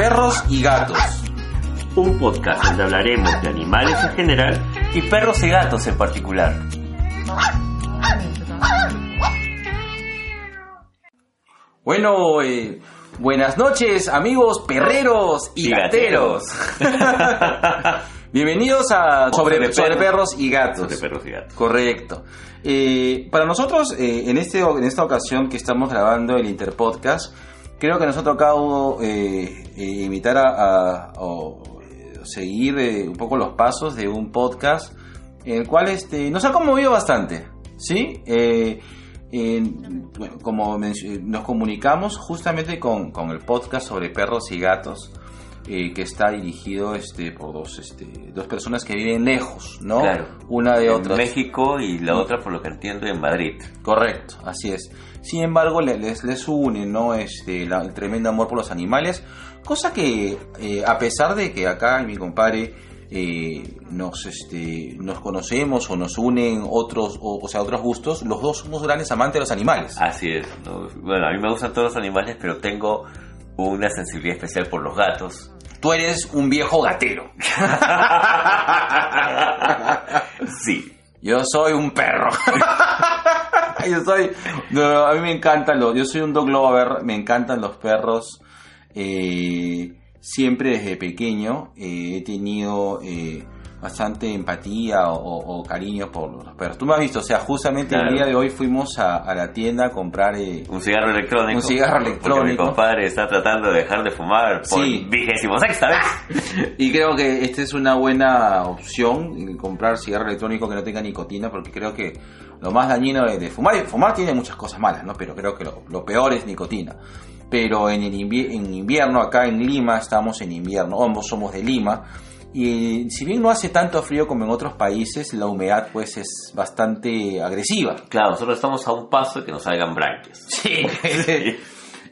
Perros y gatos. Un podcast donde hablaremos de animales en general y perros y gatos en particular. Bueno, eh, buenas noches amigos perreros y, Y gateros. Bienvenidos a sobre, Sobre sobre perros. perros y gatos. Sobre perros y gatos. Correcto. Eh, para nosotros, eh, en, este, en esta ocasión que estamos grabando el Interpodcast, creo que nos ha tocado eh, eh, imitar a, a- o eh, seguir eh, un poco los pasos de un podcast, el cual este, nos ha conmovido bastante. ¿Sí? Eh, en- bueno, como nos comunicamos justamente con, con el podcast sobre perros y gatos. que está dirigido este, por dos, este, dos personas que viven lejos, ¿no? Claro. Una de En otras. México y la otra, por lo que entiendo, en Madrid. Correcto, así es. Sin embargo, le- les, les une ¿no? este, la- el tremendo amor por los animales, cosa que eh, a pesar de que acá mi compadre eh, nos, este, nos conocemos o nos unen otros, o, o sea, otros gustos, los dos somos grandes amantes de los animales. Así es. ¿no? Bueno, a mí me gustan todos los animales, pero tengo una sensibilidad especial por los gatos. Tú eres un viejo gatero. Sí. Yo soy un perro. yo soy. no, a mí me encantan los. Yo soy un dog lover. Me encantan los perros. Eh, siempre desde pequeño eh, he tenido eh, bastante empatía o, cariño por los perros. Tú me has visto, o sea, justamente el día de hoy fuimos a, a la tienda a comprar. eh, Un cigarro electrónico. Un cigarro Porque mi electrónico. compadre está tratando de dejar de fumar por Sí. vigésimo sexta vez. Y creo que esta es una buena opción, eh, comprar cigarro electrónico que no tenga nicotina, porque creo que lo más dañino de, de fumar, y fumar tiene muchas cosas malas, ¿no? Pero creo que lo, lo peor es nicotina. Pero en, el invi- en invierno, acá en Lima, estamos en invierno, ambos somos de Lima, y si bien no hace tanto frío como en otros países, la humedad pues es bastante agresiva. Claro, nosotros estamos a un paso de que nos salgan branquias. Sí.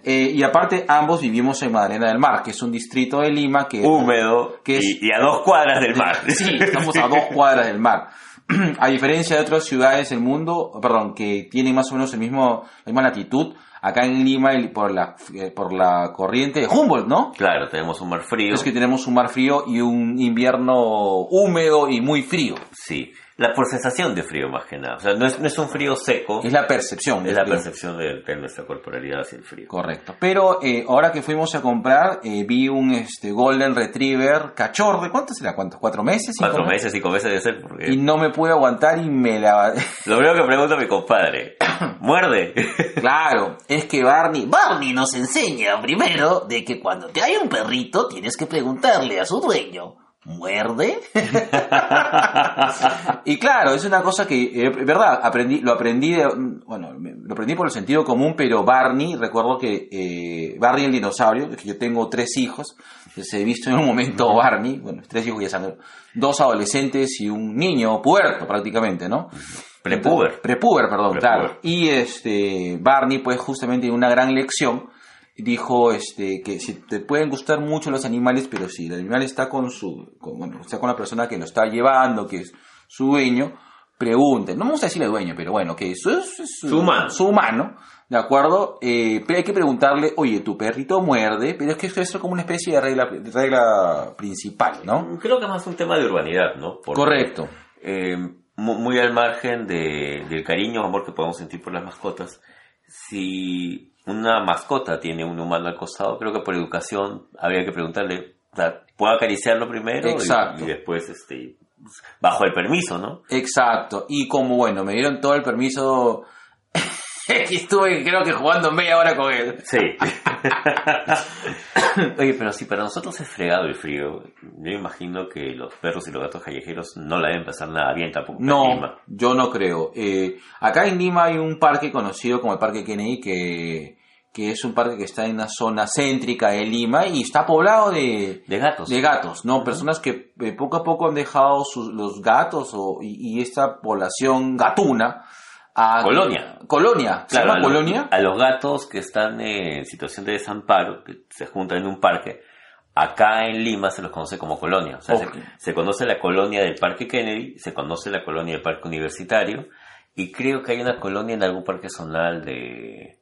Eh, y aparte, ambos vivimos en Madalena del Mar, que es un distrito de Lima que... Húmedo que es- y, y a dos cuadras del mar. Sí, estamos a dos cuadras del mar. a diferencia de otras ciudades del mundo, perdón, que tienen más o menos el mismo, la misma latitud, acá en Lima por la, eh, por la corriente de Humboldt, ¿no? Claro, tenemos un mar frío. Es que tenemos un mar frío y un invierno húmedo y muy frío. Sí, la por sensación de frío más que nada. O sea, no es, no es un frío seco, Es la percepción. es la frío. percepción de, de nuestra corporalidad hacia el frío. Correcto. Pero eh, ahora que fuimos a comprar, eh, vi un este, Golden Retriever cachorro. ¿De cuántos será? ¿Cuántos? ¿Cuatro meses? ¿Cinco Cuatro meses, cinco meses debe ser. Porque Y no me pude aguantar y me la... Lo primero que pregunta mi compadre, ¿muerde? claro, es que Barney... Barney nos enseña primero de que cuando te hay un perrito tienes que preguntarle a su dueño. ¿Muerde? y claro, es una cosa que, eh, verdad, aprendí, lo aprendí de, bueno, me- lo aprendí por el sentido común, pero Barney, recuerdo que eh, Barney el dinosaurio, que yo tengo tres hijos, se he visto en un momento Barney, bueno, tres hijos ya saben, dos adolescentes y un niño puerto prácticamente, ¿no? Prepuber. Prepuber, perdón, claro. Y este Barney, pues justamente en una gran lección, dijo este que si te pueden gustar mucho los animales, pero si el animal está con su, con, bueno, está con la persona que lo está llevando, que es su dueño, pregunten, no me gusta decirle dueño, pero bueno, que eso es, es Su humano. su humano, ¿de acuerdo? Eh, pero hay que preguntarle, oye, tu perrito muerde, pero es que esto es como una especie de regla, de regla principal, ¿no? Creo que es más un tema de urbanidad, ¿no? Porque, Correcto. eh, mu- muy al margen de, del cariño o amor que podemos sentir por las mascotas, si una mascota tiene un humano al costado, creo que por educación habría que preguntarle, ¿puedo acariciarlo primero? Exacto. Y, después, este, bajo el permiso, ¿no? Exacto. Y como bueno, me dieron todo el permiso. Estuve creo que jugando media hora con él. Sí. Oye, pero si para nosotros es fregado el frío, yo imagino que los perros y los gatos callejeros no la deben pasar nada bien tampoco. en No, Lima. yo no creo. Eh, acá en Lima hay un parque conocido como el Parque Kennedy que, que es un parque que está en una zona céntrica de Lima y está poblado de, De gatos. de gatos, ¿no? Personas que eh, poco a poco han dejado sus, los gatos o, y, y esta población gatuna a... Colonia. Colonia. ¿Se Claro, llama a, los- Colonia? a los gatos que están en situación de desamparo, que se juntan en un parque, acá en Lima se los conoce como colonia. O sea, se conoce la colonia del Parque Kennedy, se conoce la colonia del Parque Universitario, y creo que hay una colonia en algún parque zonal de,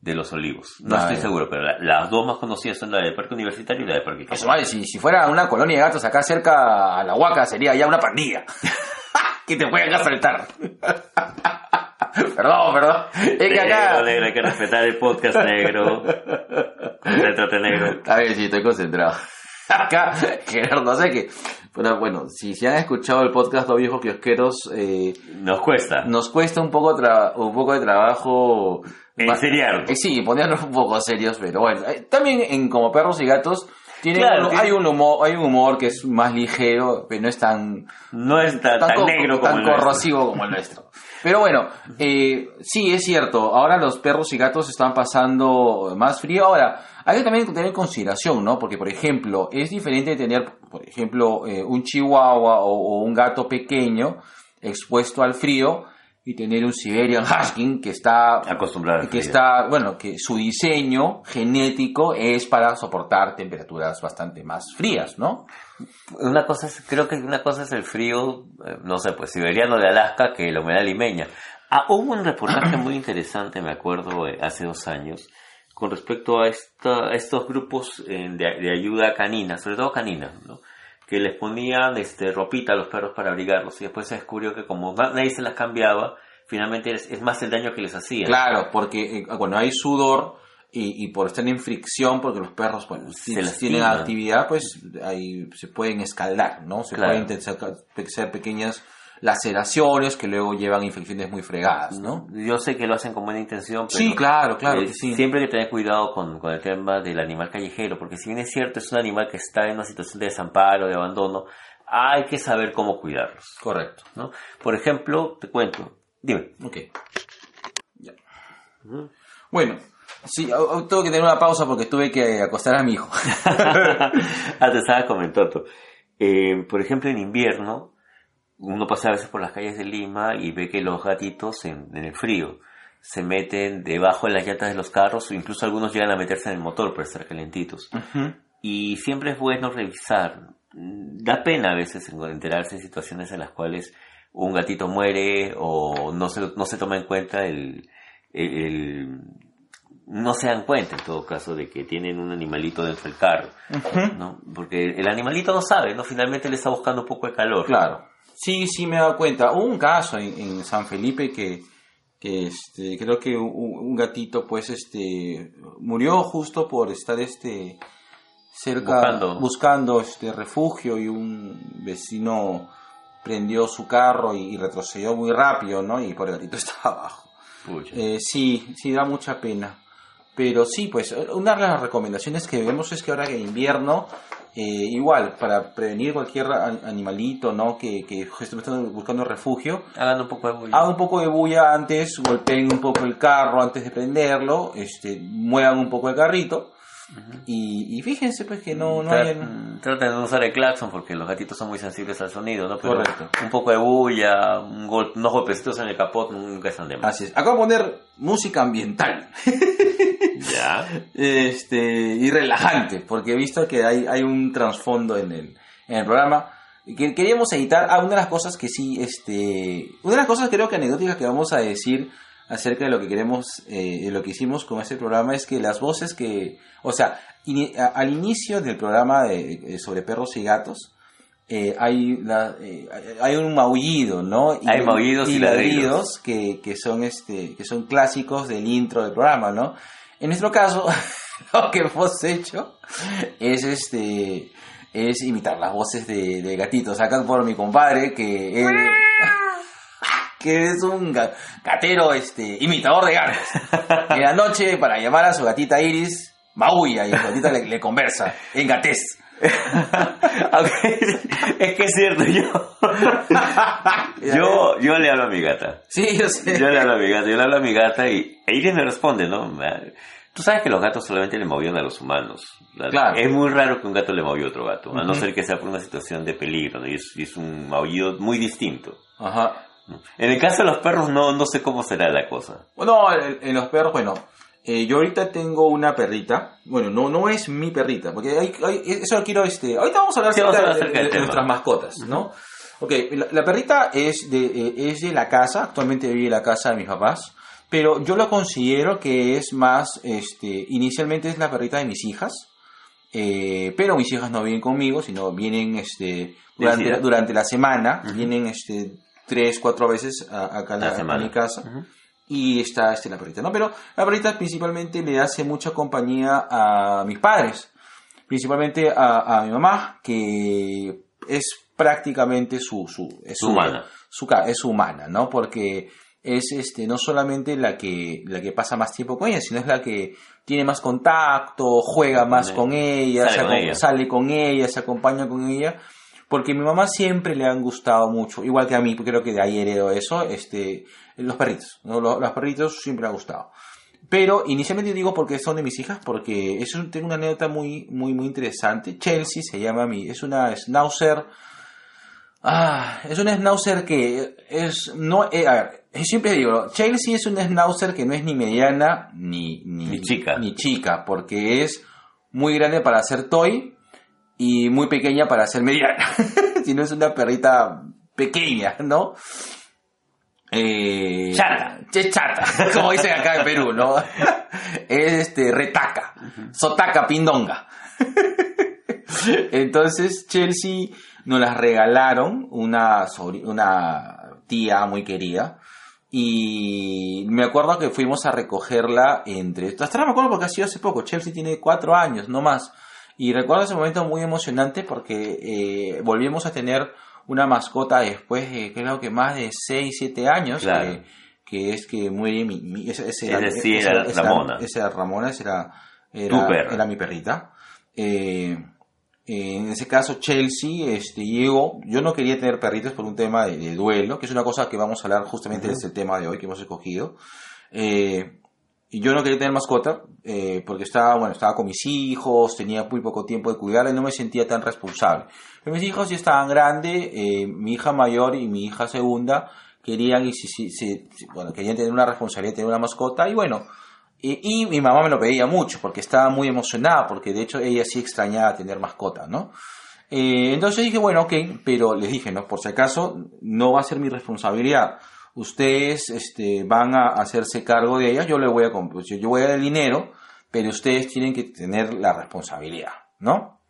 de Los Olivos. No Ah, estoy ya. seguro, pero la- las dos más conocidas son la del Parque Universitario y la del Parque. Eso vale, si, si fuera una colonia de gatos acá cerca a la Huaca sería ya una pandilla. que te pueden asaltar. perdón, perdón. Es que acá... Negro, hay que respetar el podcast negro. Concéntrate, negro. A ver, sí, estoy concentrado. Acá, Gerardo, no sé qué. Pero bueno, si, si han escuchado el podcast Los Viejos Kiosqueros, eh, Nos cuesta. nos cuesta un poco, tra- un poco de trabajo... Enseriarnos. Eh, sí, ponernos un poco serios, pero bueno. eh, También en Como Perros y Gatos... Tiene Claro, un- hay, un humor, hay un humor que es más ligero, pero no es tan, No es tan, tan co- negro como tan el nuestro. corrosivo como el nuestro. Pero bueno, eh, sí, es cierto. Ahora los perros y gatos están pasando más frío. Ahora, hay que también tener en consideración, ¿no? Porque, por ejemplo, es diferente tener, por ejemplo, eh, un chihuahua o, o un gato pequeño expuesto al frío y tener un Siberian Husky que está Acostumbrado que está, bueno, que su diseño genético es para soportar temperaturas bastante más frías, ¿no? Una cosa es, creo que una cosa es el frío, eh, no sé, pues siberiano de Alaska que la humedad limeña. Ah, hubo un reportaje muy interesante, me acuerdo, eh, hace dos años, con respecto a, esta, a estos grupos eh, de, de ayuda canina, sobre todo canina, ¿no? Que les ponían este, ropita a los perros para abrigarlos y después se descubrió que como na- nadie se las cambiaba, finalmente es, es más el daño que les hacían. Claro, porque eh, cuando hay sudor y, y por estar en fricción, porque los perros bueno, si Se tienen actividad, pues ahí se pueden escaldar, ¿no? Se Claro. pueden ser pequeñas laceraciones que luego llevan infecciones muy fregadas, ¿no? Yo sé que lo hacen con buena intención, pero Sí, claro, claro eh, que sí. siempre hay que tener cuidado con, con el tema del animal callejero, porque si bien es cierto, es un animal que está en una situación de desamparo, de abandono, hay que saber cómo cuidarlos, Correcto. ¿no? Por ejemplo, te cuento, dime, Ok. Ya. Bueno, sí, tengo que tener una pausa porque tuve que acostar a mi hijo. ah, te estaba comentando, Eh, por ejemplo, en invierno, uno pasa a veces por las calles de Lima y ve que los gatitos en, en el frío se meten debajo de las llantas de los carros o incluso algunos llegan a meterse en el motor para estar calentitos. Y siempre es bueno revisar. Da pena a veces enterarse en situaciones en las cuales un gatito muere o no se, no se toma en cuenta el, el- el- no se dan cuenta en todo caso de que tienen un animalito dentro del carro, ¿no? Porque el animalito no sabe, ¿no? Finalmente le está buscando un poco de calor. Claro. Sí, sí me he dado cuenta. Hubo un caso en, en San Felipe que, que este, creo que un, un gatito pues este murió justo por estar este cerca Buscando. buscando, este refugio y un vecino prendió su carro y, y retrocedió muy rápido, ¿no? Y por el gatito estaba abajo. Eh, sí, sí da mucha pena. Pero sí, pues una de las recomendaciones que vemos es que ahora que invierno, eh, igual, para prevenir cualquier animalito, ¿no? Que, que esté buscando refugio, Hagan un poco de bulla. hagan un poco de bulla antes, golpeen un poco el carro antes de prenderlo, este, muevan un poco el carrito. Y, y fíjense pues que no, no hayan... Traten de no usar el claxon porque los gatitos son muy sensibles al sonido, ¿no? Pero Correcto. Un poco de bulla, un gol- unos golpecitos en el capot nunca están de más. Así es. Acabo de poner música ambiental. Ya. este y relajante, porque he visto que hay, hay un trasfondo en el, en el programa. Queríamos editar a una de las cosas que sí, este, una de las cosas creo que anecdóticas que vamos a decir acerca de lo que queremos, eh, de lo que hicimos con este programa es que las voces que, o sea, ini- a- al inicio del programa de, eh, sobre perros y gatos, eh, hay, la- eh, hay un maullido, ¿no? Hay maullidos y ladridos. que, que son este, que son clásicos del intro del programa, ¿no? En nuestro caso, lo que hemos hecho es este es imitar las voces de, de gatitos. Acá por mi compadre, que él, que es un ga- gatero este imitador de gatos. En la noche, para llamar a su gatita Iris, maulla y su gatita le, le conversa en gatés. Es que es cierto, yo, yo, yo le hablo a mi gata. Sí, yo sé. Yo le hablo a mi gata, yo le hablo a mi gata y e Iris me responde, ¿no? Tú sabes que los gatos solamente le movían a los humanos. Claro. Es muy raro que un gato le movió a otro gato, a no ser que sea por una situación de peligro, ¿no? Y es, y es un maullido muy distinto. Ajá. En el caso de los perros no, no sé cómo será la cosa. Bueno, en, los perros, bueno, eh, yo ahorita tengo una perrita. Bueno, no, no es mi perrita, porque hay, hay- eso quiero, este, ahorita vamos a hablar Sí, vamos a de, de- de nuestras mascotas, ¿no? Ok, la, la perrita es de, eh, es de la casa, actualmente vive en la casa de mis papás, pero yo lo considero que es más, este, inicialmente es la perrita de mis hijas, eh, pero mis hijas no vienen conmigo, sino vienen, este, durante, durante la semana, vienen, este, tres, cuatro veces a, acá a La a mi casa Ujú. y está este, la perrita, ¿no? Pero la perrita principalmente le hace mucha compañía a mis padres, principalmente a, a mi mamá, que es prácticamente su... su es Su humana. su es humana, ¿no? Porque es este no solamente la que la que pasa más tiempo con ella, sino es la que tiene más contacto, juega más con ella, Sale se con ella. sale con ella, se acompaña con ella, porque a mi mamá siempre le han gustado mucho, igual que a mí, creo que de ahí heredo eso, este, los perritos, ¿no? los, los perritos siempre me han gustado. Pero inicialmente digo porque son de mis hijas, porque es un- tengo una anécdota muy, muy, muy interesante. Chelsea se llama a mí, es una schnauzer. Ah, es una schnauzer que es, no, eh, a ver, yo siempre digo, Chelsea es una schnauzer que no es ni mediana ni, ni, Ni chica. ni chica, porque es muy grande para ser toy y muy pequeña para ser mediana. si no es una perrita pequeña, ¿no? Eh, Chata. Es chata, como dicen acá en Perú, ¿no? es este, retaca, sotaca, pindonga. Entonces Chelsea nos las regalaron una, una tía muy querida y me acuerdo que fuimos a recogerla entre... Hasta ahora me acuerdo porque ha sido hace poco, Chelsea tiene cuatro años, no más. Y recuerdo ese momento muy emocionante porque eh, volvimos a tener una mascota después de creo que más de 6, 7 años. Claro. Que, que es que muere mi... mi- ese, ese Ese sí era Ramona. Esa era Ramona, esa era, era, era mi perrita. Eh, eh, en ese caso, Chelsea este, llegó. Yo no quería tener perritos por un tema de, de duelo, que es una cosa que vamos a hablar justamente de este tema de hoy que hemos escogido. Eh, y yo no quería tener mascota eh, porque estaba, bueno, estaba con mis hijos, tenía muy poco tiempo de cuidarla no me sentía tan responsable. Pero mis hijos ya estaban grandes, eh, mi hija mayor y mi hija segunda querían y si, si, bueno, querían tener una responsabilidad, tener una mascota y bueno, y, y mi mamá me lo pedía mucho porque estaba muy emocionada, porque de hecho ella sí extrañaba tener mascota, ¿no? Eh, entonces dije, bueno, ok, pero les dije, ¿no? Por si acaso, no va a ser mi responsabilidad. Ustedes este, van a hacerse cargo de ellas, yo le voy a comp- yo, yo voy a dar el dinero, pero ustedes tienen que tener la responsabilidad, ¿no?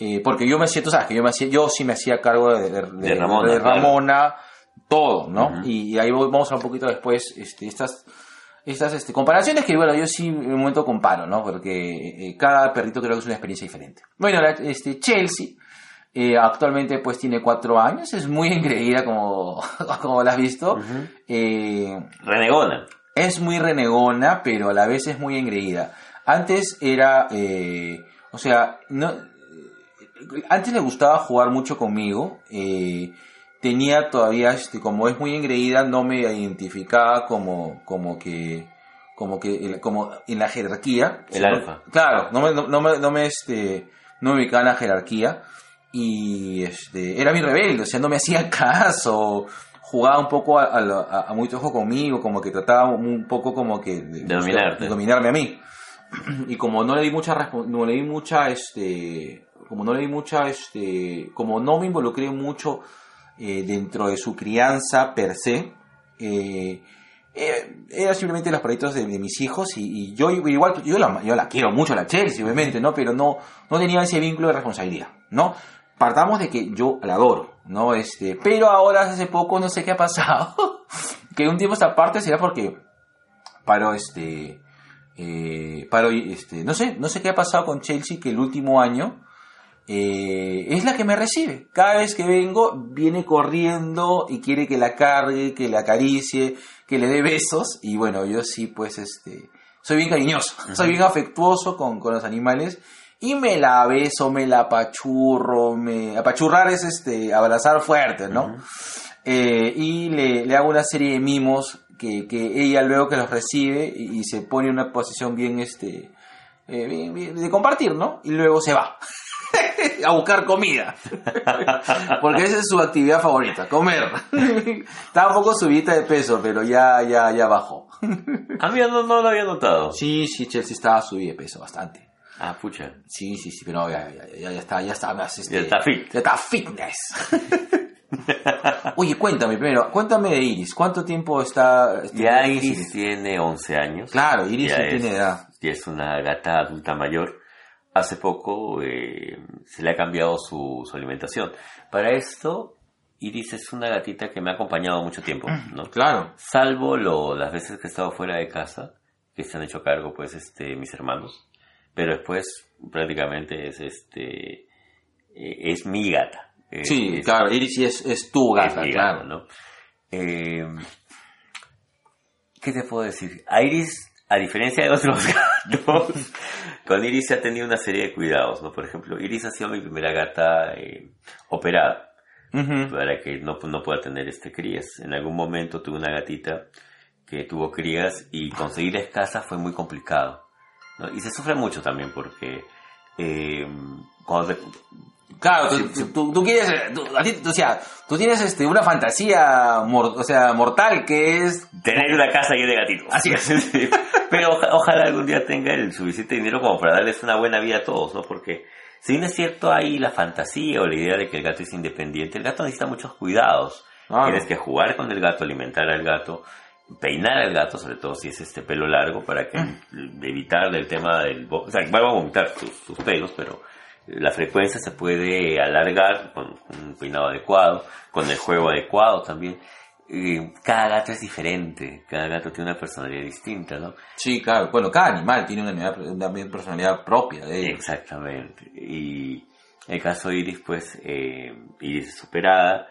Eh, porque yo me siento, sabes que yo me hacía, yo sí me hacía cargo de, de- de- De Ramona, de claro. Ramona, todo, ¿no? Y, y ahí voy- vamos a un poquito después, este, estas, estas este, comparaciones que, bueno, yo sí en un momento comparo, ¿no? Porque eh, cada perrito creo que es una experiencia diferente. Bueno, la- este, Chelsea, eh, actualmente pues tiene cuatro años, es muy engreída como, como la has visto. Eh, Renegona. es muy renegona, pero a la vez es muy engreída. Antes era, eh, o sea, no, antes le gustaba jugar mucho conmigo. eh, tenía todavía, este, como es muy engreída, no me identificaba como, como que, como que, como en la jerarquía. El alfa. Claro, no me, no, no me, no me, este, no me ubicaba en la jerarquía. Y, este, era mi rebelde, o sea, no me hacía caso. Jugaba un poco a, a, muy ojo conmigo, como que trataba un poco como que de, De dominarte. de dominarme a mí y como no le di mucha no le di mucha este como no le di mucha este como no me involucré mucho eh, dentro de su crianza per se eh, eh, era simplemente los proyectos de, de mis hijos y, y yo igual yo la, yo la quiero mucho la Chelsea obviamente no pero no no tenía ese vínculo de responsabilidad no partamos de que yo la adoro no este pero ahora hace poco no sé qué ha pasado que un tiempo esta parte será porque paro este eh, paro este no sé no sé qué ha pasado con Chelsea que el último año eh, es la que me recibe. Cada vez que vengo viene corriendo y quiere que la cargue que la acaricie que le dé besos. Y bueno yo sí pues este soy bien cariñoso soy bien afectuoso con, con los animales y me la beso me la apachurro me apachurrar es este abrazar fuerte no eh, y le, le hago una serie de mimos que, que ella luego que los recibe y, y se pone en una posición bien, este, eh, bien- bien de compartir, ¿no? Y luego se va a buscar comida. Porque esa es su actividad favorita, comer. Estaba un poco subida de peso, pero ya, ya, ya bajó. A mí no, no lo había notado. Sí, sí, Chelsea estaba subida de peso bastante. Ah, pucha. Sí, sí, sí, pero ya, ya, ya, ya está, ya está más, este, Ya está fit. Ya está fitness. Oye, cuéntame primero, cuéntame de Iris. ¿Cuánto tiempo está? este, Ya Iris tiene 11 años. Claro, Iris Ya es- tiene edad. Ya es una gata adulta mayor. Hace poco eh, se le ha cambiado su, su alimentación. Para esto, Iris es una gatita que me ha acompañado mucho tiempo, ¿no? Claro. Salvo lo, las veces que he estado fuera de casa, que se han hecho cargo, pues, este, mis hermanos. Pero después, prácticamente es este, eh, es mi gata. Sí, es- claro, Iris es, es tu gata, es claro. gata, ¿no? Eh, ¿Qué te puedo decir? A Iris, a diferencia de otros gatos, con Iris se ha tenido una serie de cuidados, ¿no? Por ejemplo, Iris ha sido mi primera gata eh, operada para que no, no pueda tener este crías. En algún momento tuve una gatita que tuvo crías y conseguir escasa fue muy complicado. ¿No? Y se sufre mucho también porque eh, cuando te- Claro, tú, tú- tú quieres, tú, a ti, o sea, tú tienes este, una fantasía mor- o sea, mortal que es... tener una casa llena de gatitos. Así es. Pero oja- ojalá algún día tenga el suficiente dinero como para darles una buena vida a todos, ¿no? Porque si bien es cierto hay la fantasía o la idea de que el gato es independiente, el gato necesita muchos cuidados. Tienes que jugar con el gato, alimentar al gato, peinar al gato, sobre todo si es este pelo largo, para que evitarle el tema del... O sea, va a vomitar sus, sus pelos, pero la frecuencia se puede alargar con un peinado adecuado, con el juego adecuado también. Eh, cada gato es diferente, cada gato tiene una personalidad distinta, ¿no? Sí, claro, bueno, cada animal tiene una, una personalidad propia de él. Exactamente. Y el caso de Iris, pues, eh, Iris es superada.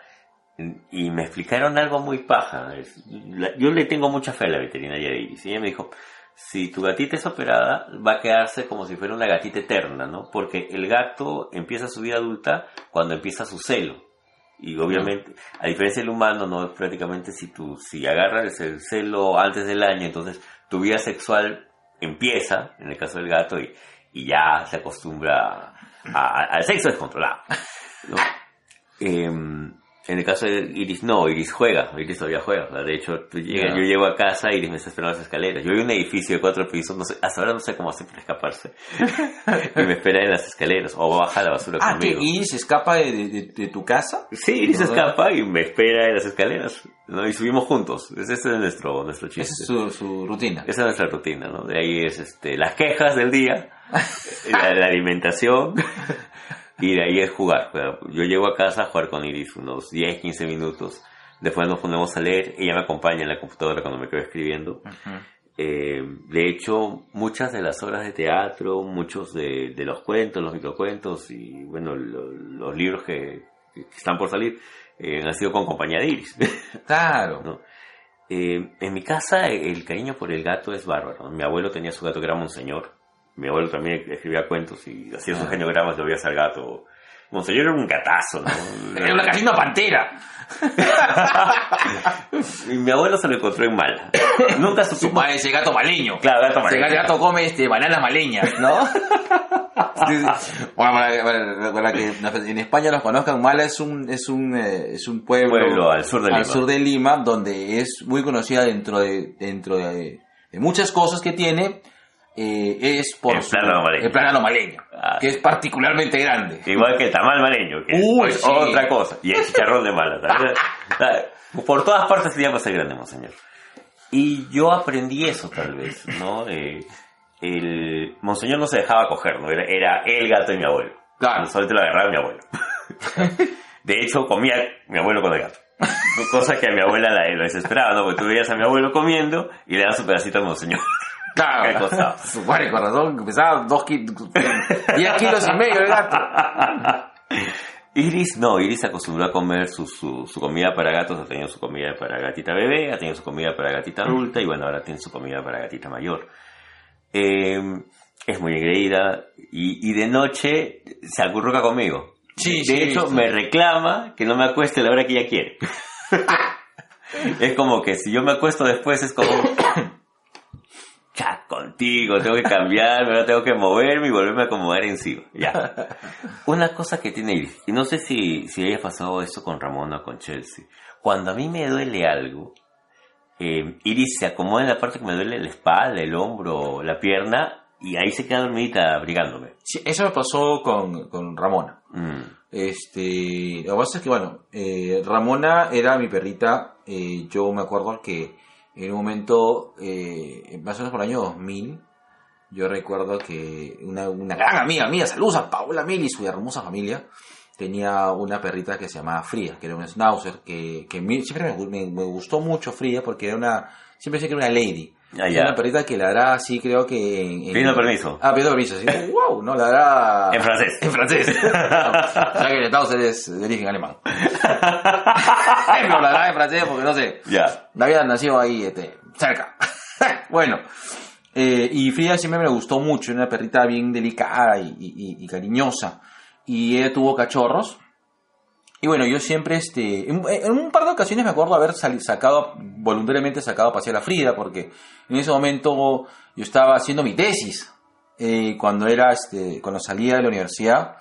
Y me explicaron algo muy paja. Es- la- yo le tengo mucha fe a la veterinaria de Iris. Y ella me dijo, si tu gatita es operada, va a quedarse como si fuera una gatita eterna, ¿no? Porque el gato empieza su vida adulta cuando empieza su celo. Y obviamente, a diferencia del humano, no prácticamente si tú, si agarras el celo antes del año, entonces tu vida sexual empieza, en el caso del gato, y, y ya se acostumbra a- a- al sexo descontrolado. ¿no? Em, En el caso de Iris, no, Iris juega, Iris todavía juega. De hecho, tú llegas- Ya. yo llego a casa, Iris me está esperando en las escaleras. Yo en un edificio de cuatro pisos, no sé, hasta ahora no sé cómo hacer para escaparse. y me espera en las escaleras, o baja la basura Ah, que conmigo. Iris escapa de, de- de- de tu casa. Sí, Iris ¿No? escapa y me espera en las escaleras, ¿no? Y subimos juntos. Ese es nuestro, nuestro chiste. Esa es su, su rutina. Esa es nuestra rutina, ¿no? De ahí es este, las quejas del día, la, la alimentación y de ahí es jugar. Yo llego a casa a jugar con Iris unos 10, 15 minutos. Después nos ponemos a leer. Ella me acompaña en la computadora cuando me quedo escribiendo. Eh, de hecho, muchas de las obras de teatro, muchos de, de los cuentos, los microcuentos y, bueno, lo- los libros que, que están por salir eh, han sido con compañía de Iris. Claro. ¿no? Eh, en mi casa el cariño por el gato es bárbaro. Mi abuelo tenía su gato que era Monseñor. Mi abuelo también escribía cuentos y hacía sus geniogramas, lo veías al gato. Monseñor era un gatazo, ¿no? Era una casi una pantera. y mi abuelo se lo encontró en mal. Nunca Su supimos... madre, ese gato maleño. Claro, gato Ese maleño. gato come este, bananas maleñas, ¿no? Sí, sí. Bueno, para, para- para que en España los conozcan, Mala es un es un eh, es un pueblo, Pueblo al sur de Lima. sur de Lima, donde es muy conocida dentro de dentro de, de muchas cosas que tiene eh, es por El su- plátano maleño. el plátano maleño, Ah. que es particularmente grande. Igual que el tamal maleño, que Uy, es sí. otra cosa. Y el chicharrón de mala. Por todas partes se llama ser grande, monseñor. Y yo aprendí eso, tal vez, ¿no? Eh, el monseñor no se dejaba coger, ¿no? Era, era el gato de mi abuelo. Claro. Solamente lo agarraba mi abuelo. De hecho, comía mi abuelo con el gato. Cosa que a mi abuela la, lo desesperaba, ¿no? Porque tú veías a mi abuelo comiendo y le dabas su pedacito al monseñor. Claro, costado. su madre con razón, pesaba dos kilos, 10 kilos y medio el gato. Iris, no, Iris acostumbró a comer su, su, su comida para gatos, ha tenido su comida para gatita bebé, ha tenido su comida para gatita adulta y bueno, ahora tiene su comida para gatita mayor. Eh, es muy engreída y, y de noche se acurruca conmigo. Sí, de sí, hecho, sí. me reclama que no me acueste a la hora que ella quiere. es como que si yo me acuesto después es como... Ya, contigo, tengo que cambiarme, ahora tengo que moverme y volverme a acomodar encima. Ya. Una cosa que tiene Iris, y no sé si, si haya pasado esto con Ramona o con Chelsea. Cuando a mí me duele algo, eh, Iris se acomoda en la parte que me duele la espalda, el hombro, la pierna, y ahí se queda dormidita abrigándome. Sí, eso me pasó con, con Ramona. Mm. Este, lo que pasa es que, bueno, eh, Ramona era mi perrita. eh, yo me acuerdo que en un momento, eh, más o menos por el año 2000, yo recuerdo que una, una gran amiga mía, saludos a Paola Mil y su hermosa familia, tenía una perrita que se llamaba Fría, que era un schnauzer, que, que siempre me, me- me gustó mucho Fría porque era una, siempre pensé que era una lady. Ah, ya. una perrita que ladraba así, creo que en... en- Pidiendo permiso. Ah, pidiendo permiso, sí. wow, no, ladraba... En francés. En francés. o sea que el schnauzer es de origen alemán. no, ladraba en francés porque no sé. Ya. David nació ahí, este, cerca. bueno, eh, y Frida siempre me gustó mucho, era una perrita bien delicada y, y- y cariñosa. Y ella tuvo cachorros. Y bueno, yo siempre, este, en, un par de ocasiones me acuerdo haber sali- sacado, voluntariamente sacado a pasear a Frida, porque en ese momento yo estaba haciendo mi tesis, eh, cuando era, este, cuando salía de la universidad.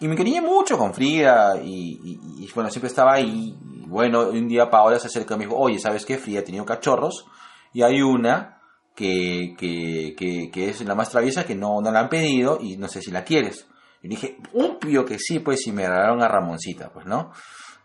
Y me quería mucho con Frida y, bueno, siempre estaba ahí. Y bueno, un día Paola se acercó y me dijo, oye, ¿sabes qué? Frida ha tenido cachorros y hay una que, que, que, que es la más traviesa que no, no la han pedido y no sé si la quieres. Y dije, obvio que sí, pues si me regalaron a Ramoncita, pues, ¿no?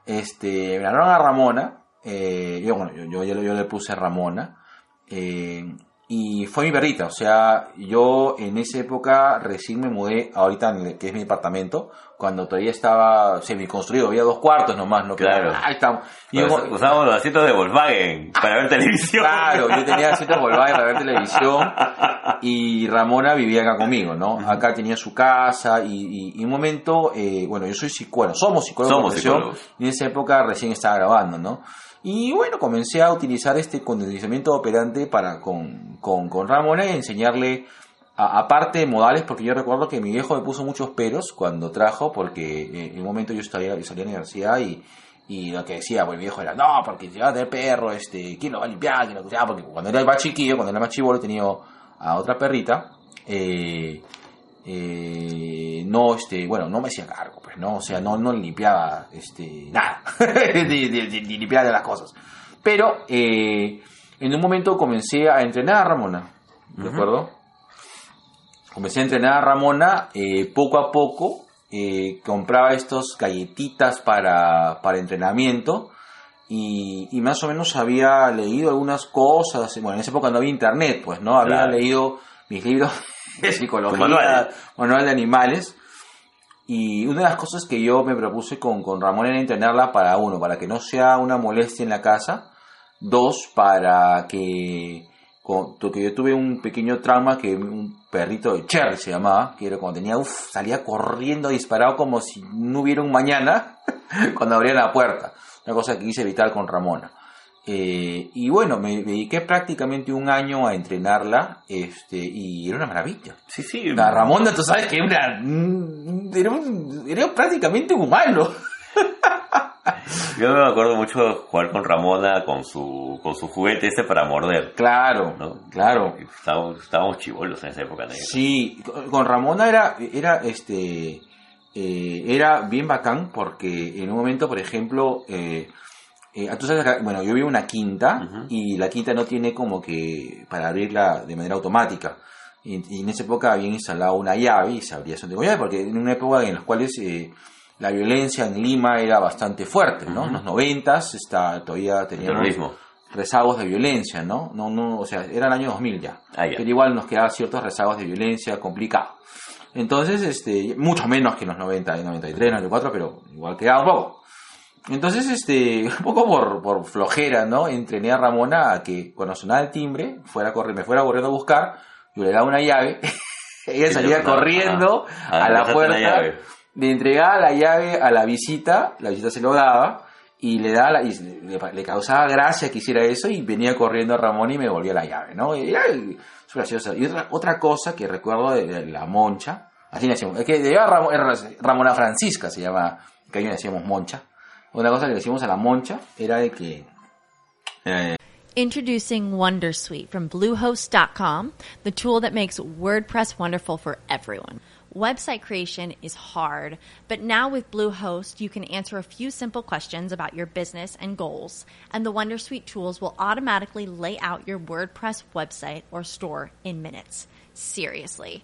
Este, me regalaron a Ramona, eh, yo, bueno, yo, yo, yo le puse Ramona, eh, y fue mi perrita, o sea, yo en esa época recién me mudé, ahorita en el que es mi departamento, cuando todavía estaba semi-construido, había dos cuartos nomás, ¿no? Claro. Ahí estamos. Y yo- Us- Usábamos los asientos de Volkswagen para ver televisión. Claro, yo tenía citas Volkswagen para ver televisión y Ramona vivía acá conmigo, ¿no? Acá tenía su casa y, y- y un momento, eh, bueno, yo soy psicólogo, somos psicólogos Somos de psicólogos. y en esa época recién estaba grabando, ¿no? Y bueno, comencé a utilizar este condicionamiento operante para con, con, con Ramona y enseñarle, aparte de modales, porque yo recuerdo que mi viejo me puso muchos peros cuando trajo, porque en un momento yo salía, yo salía a la universidad y, y lo que decía, pues mi viejo era, no, porque si va a tener perro, este, ¿quién lo va a limpiar? ¿Quién lo? Porque cuando era más chiquillo, cuando era más chivolo, tenía a otra perrita, eh, eh, no, este, bueno, no me hacía cargo, pues, ¿no? O sea, no, no limpiaba, este, nada, ni, limpiaba de las cosas. Pero, eh, en un momento comencé a entrenar a Ramona, ¿de acuerdo? Comencé a entrenar a Ramona, eh, poco a poco, eh, compraba estos galletitas para, para entrenamiento, y, y más o menos había leído algunas cosas, bueno, en esa época no había internet, pues, ¿no? Había Claro. leído mis libros de psicología, manual. manual de animales, y una de las cosas que yo me propuse con, con Ramón era entrenarla para uno, para que no sea una molestia en la casa, dos, para que, con- que yo tuve un pequeño trauma que un perrito de Cherry se llamaba, que era cuando tenía, uff, salía corriendo disparado como si no hubiera un mañana cuando abría la puerta, una cosa que quise evitar con Ramona. Eh, y bueno, me, dediqué prácticamente un año a entrenarla este, y era una maravilla. Sí, sí. La Ramona, tú sabes que era, mm, era, un- era prácticamente humano. Yo me acuerdo mucho de jugar con Ramona con su, con su juguete este para morder. Claro, ¿no? claro. Estábamos, estábamos chivolos en esa época negra. Sí, con con Ramona era, era este, eh, era bien bacán porque en un momento, por ejemplo, eh, eh, tú sabes, acá- bueno, yo vivo en una quinta y la quinta no tiene como que para abrirla de manera automática. Y, y en esa época habían instalado una llave y se abría con llave porque en una época en la cual la violencia en Lima era bastante fuerte, ¿no? En los noventas está, todavía teníamos rezagos de violencia, ¿no? No, no, o sea, era el año 2000 ya. Ah, ya. Pero igual nos quedaban ciertos rezagos de violencia complicado. Entonces, este, mucho menos que en los 90, 93, 94, pero igual quedaba un poco. Entonces, este, un poco por, por flojera, ¿no? Entrené a Ramona a que cuando sonaba el timbre, fuera a correr, me fuera corriendo a buscar, yo le daba una llave, ella salía corriendo a la puerta, le entregaba la llave a la visita, la visita se lo daba, y le daba la- y le, le causaba gracia que hiciera eso, y venía corriendo a Ramón y me volvía la llave, ¿no? Y es gracioso. Y otra, otra cosa que recuerdo de, de la moncha, así le decíamos, es que de Ramona Francisca se llama, que ahí le decíamos moncha. Una cosa que le decíamos a la moncha era de que eh, Introducing Wondersuite from Bluehost.com, the tool that makes WordPress wonderful for everyone. Website creation is hard, but now with Bluehost, you can answer a few simple questions about your business and goals, and the Wondersuite tools will automatically lay out your WordPress website or store in minutes. Seriously.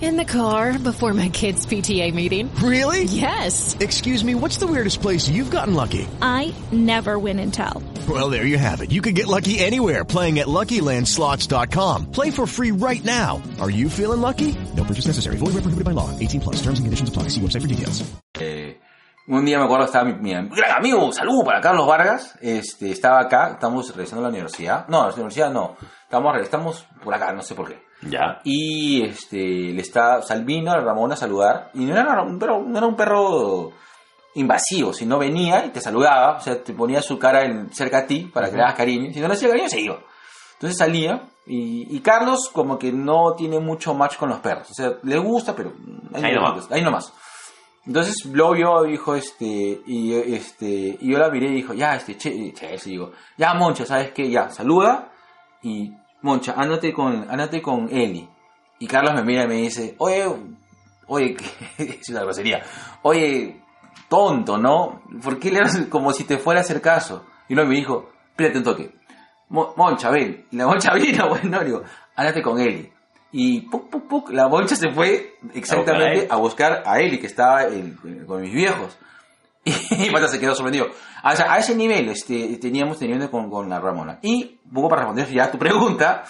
In the car before my kids' PTA meeting. Really? Yes. Excuse me, what's the weirdest place you've gotten lucky? I never win and tell. Well, there you have it. You can get lucky anywhere playing at LuckyLandSlots.com. Play for free right now. Are you feeling lucky? No purchase necessary. Void where prohibited by law. 18 plus. Terms and conditions apply. See website for details. Eh, un día me acuerdo estaba mi, mi gran amigo, salud para Carlos Vargas, este, estaba acá, estamos regresando a la universidad, no, a la universidad no, estamos, estamos por acá, no sé por qué. Ya. Y este, le está, Salvino, a Ramón a saludar, y no era, un perro, no era un perro invasivo, sino venía y te saludaba, o sea, te ponía su cara en- cerca a ti para que le hagas cariño, si no le hacía cariño se iba. Entonces salía, y, y Carlos como que no tiene mucho match con los perros, o sea, le gusta, pero ahí, Ahí nomás. ahí nomás. Entonces lo vio, dijo, este, y este, y yo la miré y dijo, ya, este, che, che, sí, digo, ya, Moncha, ¿sabes qué? Ya, saluda, y, Moncha, ándate con, ándate con Eli. Y Carlos me mira y me dice, oye, oye, es una grosería, oye, tonto, ¿no? ¿Por qué le haces como si te fuera a hacer caso? Y luego me dijo, espérate un toque, Mo- Moncha, ven. Y la Moncha vino, bueno, digo, ándate con Eli. Y puc, puc, puc, la moncha se fue exactamente A buscar a Eli, que estaba con mis viejos. Y Pata se quedó sorprendido. O sea, a ese nivel este, teníamos teniendo con, con la Ramona. Y un poco para responder ya a tu pregunta,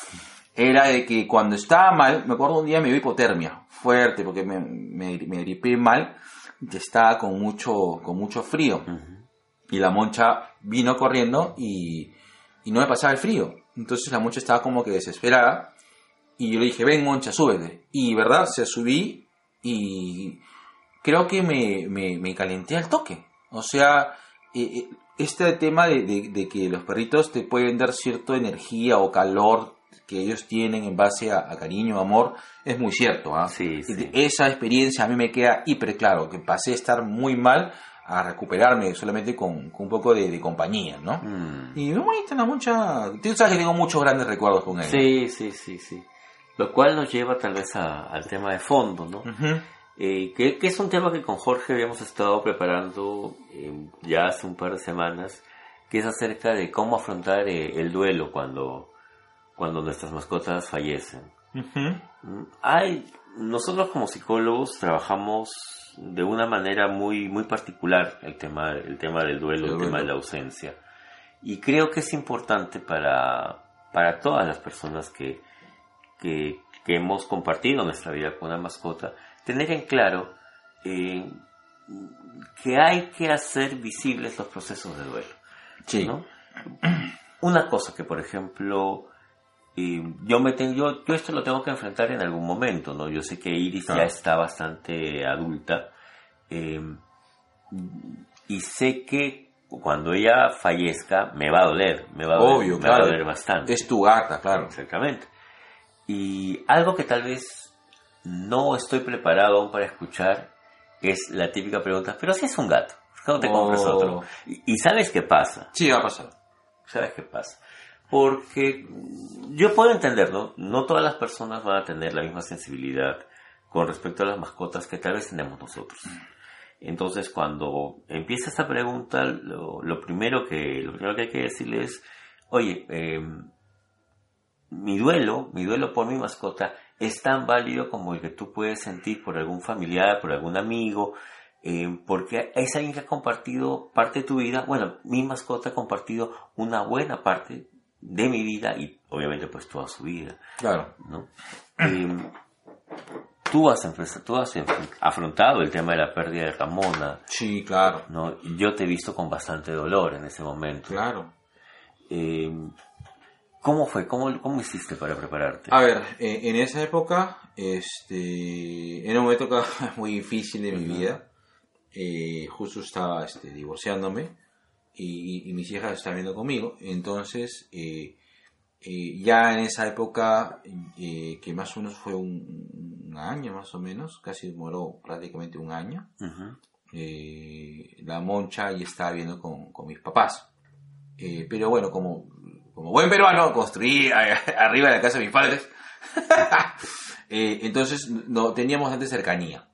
era de que cuando estaba mal, me acuerdo un día me dio hipotermia fuerte porque me, me, me gripé mal y estaba con mucho, con mucho frío. Y la moncha vino corriendo y, y no me pasaba el frío. Entonces la moncha estaba como que desesperada. Y yo le dije, ven moncha, súbete. Y verdad, se subí y creo que me, me, me calenté al toque. O sea, eh, eh, este tema de, de- de que los perritos te pueden dar cierta energía o calor que ellos tienen en base a, a cariño, amor, es muy cierto. ¿ah? Y de- Esa experiencia a mí me queda hiper claro, que pasé a estar muy mal a recuperarme solamente con, con un poco de, de compañía, ¿no? Mm. Y muy bonita la mucha... Tú sabes que tengo muchos grandes recuerdos con ella. Sí, sí, sí, sí. Lo cual nos lleva tal vez a- al tema de fondo, ¿no? Eh, que, que es un tema que con Jorge habíamos estado preparando eh, ya hace un par de semanas, que es acerca de cómo afrontar eh, el duelo cuando, cuando nuestras mascotas fallecen. Mm, Hay, nosotros como psicólogos trabajamos de una manera muy, muy particular el tema, el tema del duelo, el, El tema de la ausencia. Y creo que es importante para, para todas las personas que, que, que hemos compartido nuestra vida con una mascota, tener en claro eh, que hay que hacer visibles los procesos de duelo. Sí. ¿no? Una cosa que, por ejemplo, eh, yo me tengo, yo, yo esto lo tengo que enfrentar en algún momento, ¿no? Yo sé que Iris ya está bastante adulta eh, y sé que cuando ella fallezca me va a doler, me va a doler, Obvio, me claro. va a doler bastante. Es tu gata, claro. Exactamente. Y algo que tal vez no estoy preparado aún para escuchar es la típica pregunta, pero si es un gato, ¿por qué no te compras Oh. otro? Y, y ¿sabes qué pasa? Sí, va a pasar. ¿Sabes qué pasa? Porque yo puedo entender, ¿no? No todas las personas van a tener la misma sensibilidad con respecto a las mascotas que tal vez tenemos nosotros. Entonces, cuando empieza esta pregunta, lo, lo primero que lo primero que hay que decirle es, oye, eh, mi duelo, mi duelo por mi mascota es tan válido como el que tú puedes sentir por algún familiar, por algún amigo, eh, porque es alguien que ha compartido parte de tu vida. Bueno, mi mascota ha compartido una buena parte de mi vida y obviamente pues toda su vida. Claro. ¿no? Eh, tú has, enfrenta- tú has afrontado el tema de la pérdida de Ramona. Sí, claro. ¿no? Yo te he visto con bastante dolor en ese momento. Claro. Eh, ¿Cómo fue? ¿Cómo, ¿Cómo hiciste para prepararte? A ver, eh, en esa época, este, era una época muy difícil de mi vida. Eh, justo estaba este, divorciándome y, y mis hijas estaban viviendo conmigo. Entonces, eh, eh, ya en esa época, eh, que más o menos fue un, un año más o menos, casi demoró prácticamente un año, eh, la moncha ya estaba viviendo con, con mis papás. Pero bueno, como, como buen peruano, construí arriba de la casa de mis padres. Eh, entonces no teníamos bastante cercanía.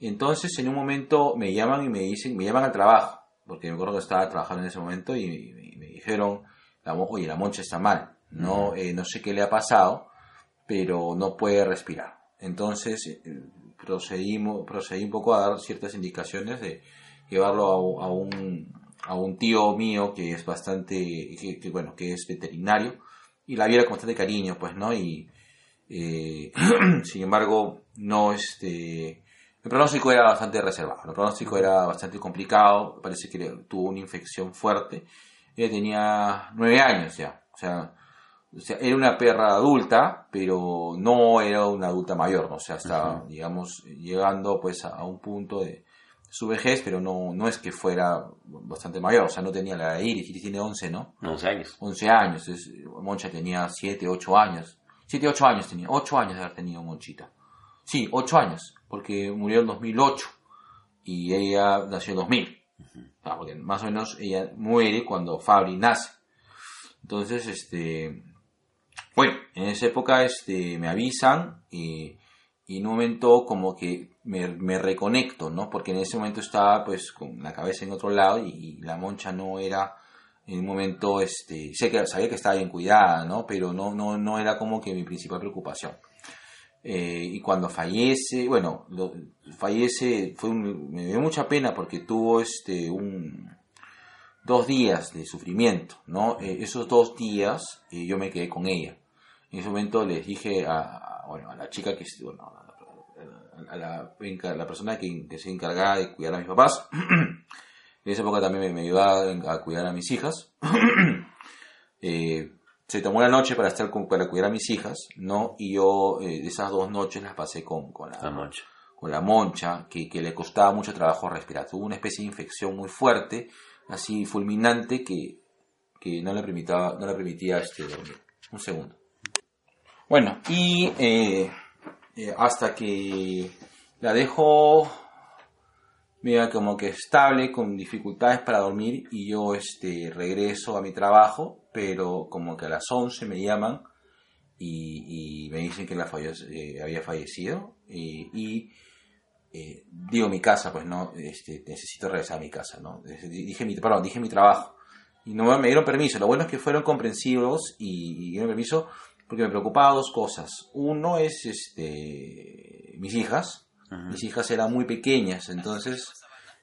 Entonces en un momento me llaman y me dicen, me llaman al trabajo, porque me acuerdo que estaba trabajando en ese momento y me, me dijeron, oye, la moncha está mal, no, eh, no sé qué le ha pasado, pero no puede respirar. Entonces eh, procedimos, procedí un poco a dar ciertas indicaciones de llevarlo a un, a un tío mío que es bastante, que, que, bueno, que es veterinario y la viera con bastante cariño, pues, ¿no? Y eh, sin embargo, no, este, el pronóstico era bastante reservado, el pronóstico era bastante complicado, parece que tuvo una infección fuerte. Ella tenía nueve años ya, o sea, o sea, era una perra adulta, pero no era una adulta mayor, ¿no? o sea, estaba, digamos, llegando pues a, a un punto de su vejez, pero no, no es que fuera bastante mayor, o sea, no tenía la edad de Iris, Iris tiene 11, ¿no? 11 años. 11 años, es, Moncha tenía 7, 8 años. 7, 8 años tenía, 8 años de haber tenido Monchita. Sí, 8 años, porque murió en 2008 y ella nació en 2000. Ah, porque más o menos ella muere cuando Fabri nace. Entonces, este, bueno, en esa época este, me avisan y, y en un momento como que me, reconecto, ¿no? Porque en ese momento estaba pues con la cabeza en otro lado y, la moncha no era en un momento, este, sé que sabía que estaba bien cuidada, ¿no? Pero no, no, no era como que mi principal preocupación. Eh, y cuando fallece, bueno, fallece, fue me dio mucha pena porque tuvo este un dos días de sufrimiento, ¿no? Eh, esos dos días eh, yo me quedé con ella. En ese momento les dije a, bueno, a la chica que, a la, la, persona que, que se encargaba de cuidar a mis papás, en esa época también me, me ayudaba a cuidar a mis hijas, eh, se tomó la noche para estar con, para cuidar a mis hijas, ¿no? Y yo eh, esas dos noches las pasé con, con la, La moncha. con la moncha, que, que le costaba mucho trabajo respirar. Tuvo una especie de infección muy fuerte, así fulminante, que, que no le permitía, no le permitía este, dormir. Un segundo. Bueno, y eh, eh, hasta que la dejo mira como que estable, con dificultades para dormir, y yo este, regreso a mi trabajo, pero como que a las 11 me llaman y, me dicen que la falle- eh, había fallecido, y, y, eh, digo mi casa, pues no, este, necesito regresar a mi casa, ¿no? Dije mi, perdón, dije mi trabajo. Y no me dieron permiso. Lo bueno es que fueron comprensivos y, y dieron permiso porque me preocupaba dos cosas. Uno es este mis hijas. Mis hijas eran muy pequeñas, entonces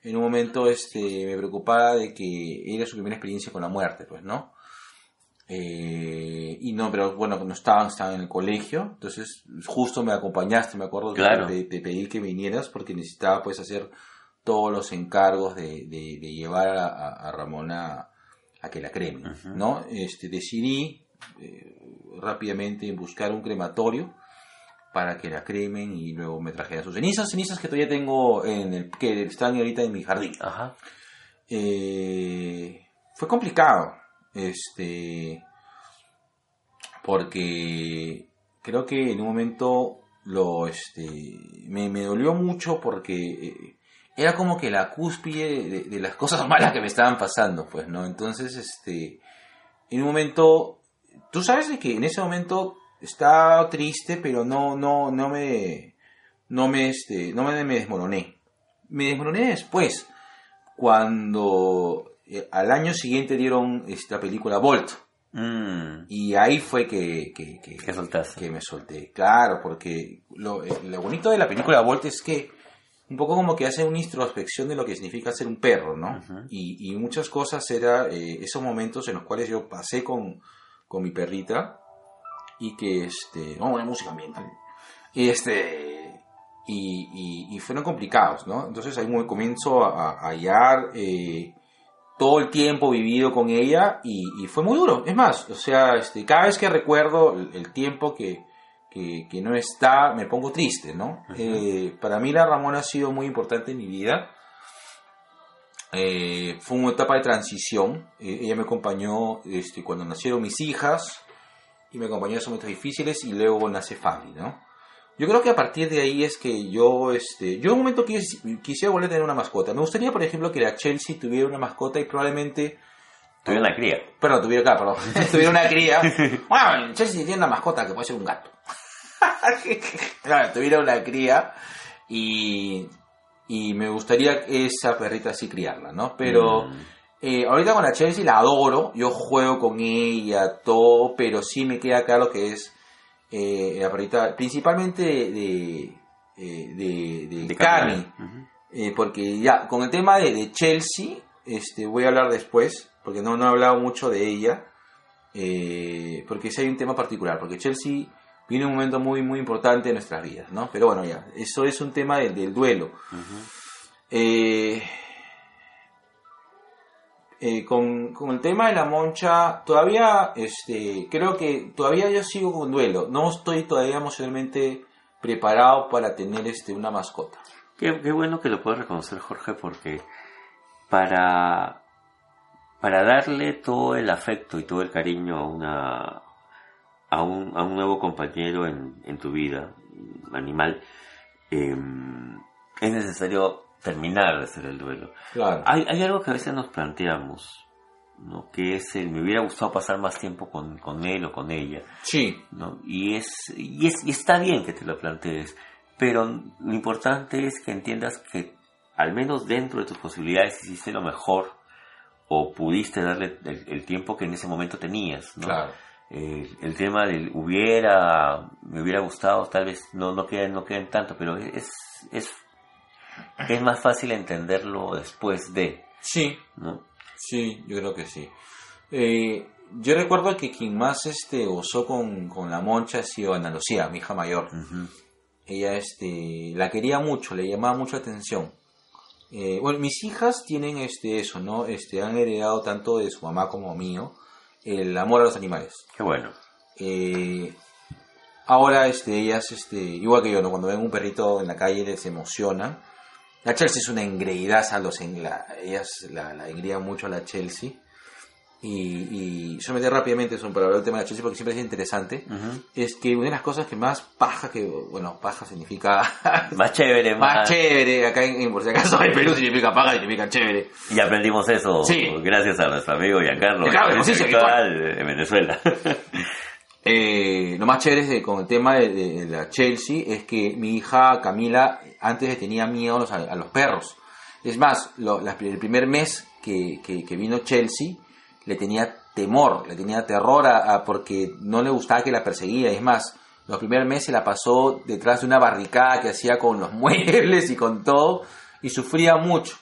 en un momento este me preocupaba de que era su primera experiencia con la muerte, pues, ¿no? Eh, y no, pero bueno, no estaban, estaban en el colegio, entonces justo me acompañaste, me acuerdo Claro. te pedí que vinieras porque necesitaba pues hacer todos los encargos de, de- de llevar a, a- a Ramona a que la cremen, ¿no? Este, decidí eh, rápidamente buscar un crematorio para que la cremen y luego me trajeran sus cenizas, cenizas que todavía tengo en el que están ahorita en mi jardín. Ajá. Eh, fue complicado, este, porque creo que en un momento lo, este, me, me dolió mucho porque eh, era como que la cúspide de, de las cosas malas que me estaban pasando, pues, ¿no? Entonces, este, en un momento, tú sabes de que en ese momento estaba triste, pero no, no, no me, no me, este, no me, me desmoroné. Me desmoroné después, cuando eh, al año siguiente dieron esta película Volt. Mm. Y ahí fue que, que, que, que me solté. Claro, porque lo, eh, lo bonito de la película Volt es que un poco como que hace una introspección de lo que significa ser un perro, ¿no? y, y muchas cosas era eh, esos momentos en los cuales yo pasé con, con mi perrita y que este vamos a poner música ambiental. Y este y, y- y fueron complicados no entonces ahí me comienzo a, a hallar eh, todo el tiempo vivido con ella y, y fue muy duro. Es más o sea este cada vez que recuerdo el, el tiempo que, que, que no está me pongo triste no Eh, para mí la Ramona ha sido muy importante en mi vida eh, fue una etapa de transición. Eh, ella me acompañó este, cuando nacieron mis hijas y me acompañó en esos momentos difíciles y luego nace Fabi, ¿no? Yo creo que a partir de ahí es que yo, este, yo en un momento quis- quisiera volver a tener una mascota. Me gustaría, por ejemplo, que la Chelsea tuviera una mascota y probablemente... Tuviera una cría. Perdón, tuviera, claro, perdón. tuviera una cría. Bueno, Chelsea tiene una mascota que puede ser un gato. claro, tuviera una cría y, y me gustaría esa perrita así criarla, ¿no? Pero Mm. eh, ahorita con la Chelsea la adoro, yo juego con ella, todo, pero sí me queda claro que es eh, la perrita, principalmente de, de, eh, de, de eh, porque ya, con el tema de, de Chelsea, este, voy a hablar después, porque no, no he hablado mucho de ella, porque sí hay un tema particular, porque Chelsea viene un momento muy, muy importante en nuestras vidas, ¿no? Pero bueno, ya, eso es un tema del, del duelo. Eh, eh, con, con el tema de la moncha, todavía, este, creo que todavía yo sigo con duelo. No estoy todavía emocionalmente preparado para tener este, una mascota. Qué, qué bueno que lo puedas reconocer, Jorge, porque para, para darle todo el afecto y todo el cariño a una a un, a un nuevo compañero en, en tu vida, animal, eh, es necesario terminar de hacer el duelo. Claro. Hay, hay algo que a veces nos planteamos, ¿no? que es el me hubiera gustado pasar más tiempo con, con él o con ella. Sí. ¿no? Y, es, y, es, y está bien que te lo plantees, pero lo importante es que entiendas que al menos dentro de tus posibilidades hiciste lo mejor o pudiste darle el, el tiempo que en ese momento tenías. ¿no? Claro. Eh, el tema del hubiera, me hubiera gustado, tal vez no, no queden, no queden tanto, pero es, es, es más fácil entenderlo después de. Sí. ¿no? Sí, yo creo que sí. Eh, yo recuerdo que quien más este gozó con, con la moncha ha sido Ana Lucía, mi hija mayor. Ella este, la quería mucho, le llamaba mucho atención. Eh, bueno, mis hijas tienen este, eso, ¿no? Este, han heredado tanto de su mamá como mío el amor a los animales. Qué bueno. Eh, ahora este, ellas, este, igual que yo, ¿no? cuando ven un perrito en la calle les emociona. La Chelsea es una engreídaza, los en la, ellas la, la mucho a la Chelsea. Y, y solamente rápidamente son para hablar del tema de Chelsea porque siempre es interesante. Es que una de las cosas que más paja, que bueno, paja significa Más chévere, más más... chévere, acá en, en- por si acaso en Perú significa paja, significa chévere. Y aprendimos eso Sí. gracias a nuestro amigo Giancarlo, sí, intelectual de Venezuela. Eh, lo más chévere es de- con el tema de, de la Chelsea es que mi hija Camila antes le tenía miedo a los, a los perros. Es más, lo- la- el primer mes que, que- que vino Chelsea le tenía temor, le tenía terror a, a- porque no le gustaba que la perseguía. Es más, los primeros meses la pasó detrás de una barricada que hacía con los muebles y con todo y sufría mucho.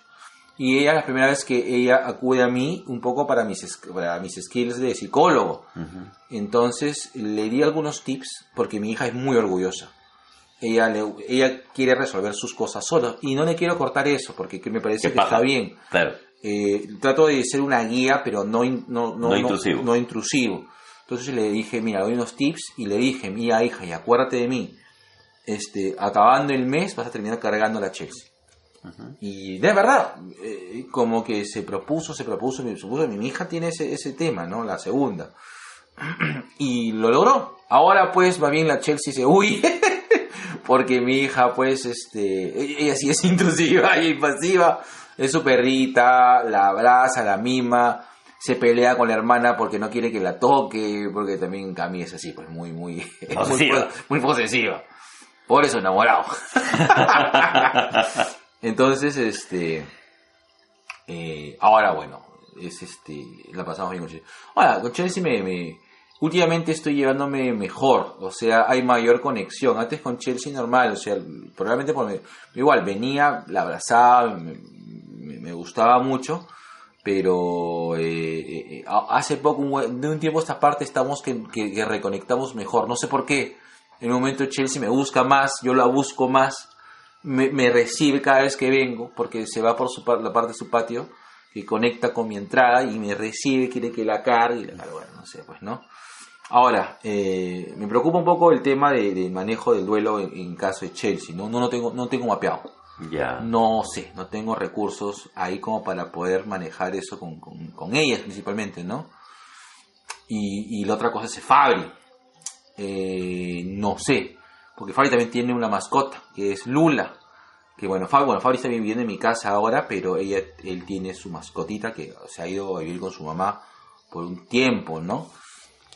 Y ella, la primera vez que ella acude a mí, un poco para mis, para mis skills de psicólogo. Entonces le di algunos tips porque mi hija es muy orgullosa. Ella, le- ella quiere resolver sus cosas sola y no le quiero cortar eso porque que me parece que está bien. Claro. Eh, trato de ser una guía, pero no, in- no, No intrusivo. no intrusivo. Entonces le dije, mira, doy unos tips y le dije, mira hija, y acuérdate de mí, este, acabando el mes vas a terminar cargando la Chelsea. Y de verdad, eh, como que se propuso, se propuso, se propuso, mi hija tiene ese, ese tema, ¿no? La segunda. y lo logró. Ahora pues va bien la Chelsea se huye. porque mi hija pues este ella sí es intrusiva y pasiva es su perrita la abraza la mima se pelea con la hermana porque no quiere que la toque porque también Cami es así pues muy muy muy, Posesiva. muy posesiva. Por eso enamorado. Entonces este eh, ahora bueno es este la pasamos bien con Chelsea. Ahora con Chelsea me, me- últimamente estoy llevándome mejor o sea hay mayor conexión. Antes con Chelsea normal o sea probablemente por igual venía la abrazaba me, me- gustaba mucho pero eh, eh, a- hace poco de un tiempo a esta parte estamos que, que- reconectamos mejor no sé por qué en un momento Chelsea me busca más yo la busco más me, recibe cada vez que vengo porque se va por su, la parte de su patio que conecta con mi entrada y me recibe, quiere que la cargue la no sé, pues, ¿no? Ahora, eh, me preocupa un poco el tema de, de manejo del duelo en, en caso de Chelsea, ¿no? No, no, tengo, no tengo mapeado. Ya. No sé, no tengo recursos ahí como para poder manejar eso con, con, ellas principalmente, ¿no? Y, y la otra cosa es Fabri. Eh, no sé, porque Fabri también tiene una mascota, que es Lula. Que bueno, Fabri, bueno, Fabri está viviendo en mi casa ahora, pero ella, él tiene su mascotita que se ha ido a vivir con su mamá por un tiempo, ¿no?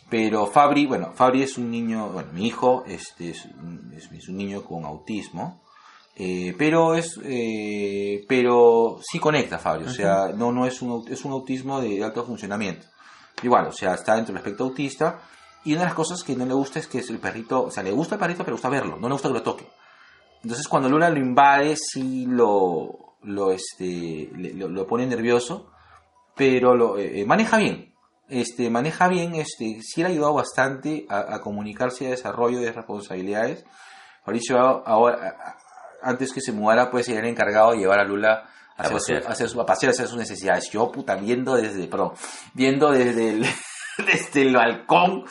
Pero Fabri, bueno, Fabri es un niño, bueno, mi hijo este, es- es un niño con autismo, eh, pero es, eh, pero sí conecta Fabri, o sea, no, no es un, es un autismo de alto funcionamiento. Igual, o sea, está dentro del espectro autista. Y una de las cosas que no le gusta es que es el perrito, o sea, le gusta el perrito, pero le gusta verlo, no le gusta que lo toque. Entonces cuando Luna lo invade, sí lo, lo, este, lo, lo pone nervioso, pero lo eh, eh, maneja bien. Este, maneja bien, este, sí le ha ayudado bastante a, a comunicarse a desarrollo de responsabilidades. Mauricio ahora, antes que se mudara, pues era el encargado de llevar a Lula a, hacer su, pasear. hacer su- a pasear, hacer sus necesidades. Yo, puta, viendo desde, perdón, viendo desde el, desde el balcón,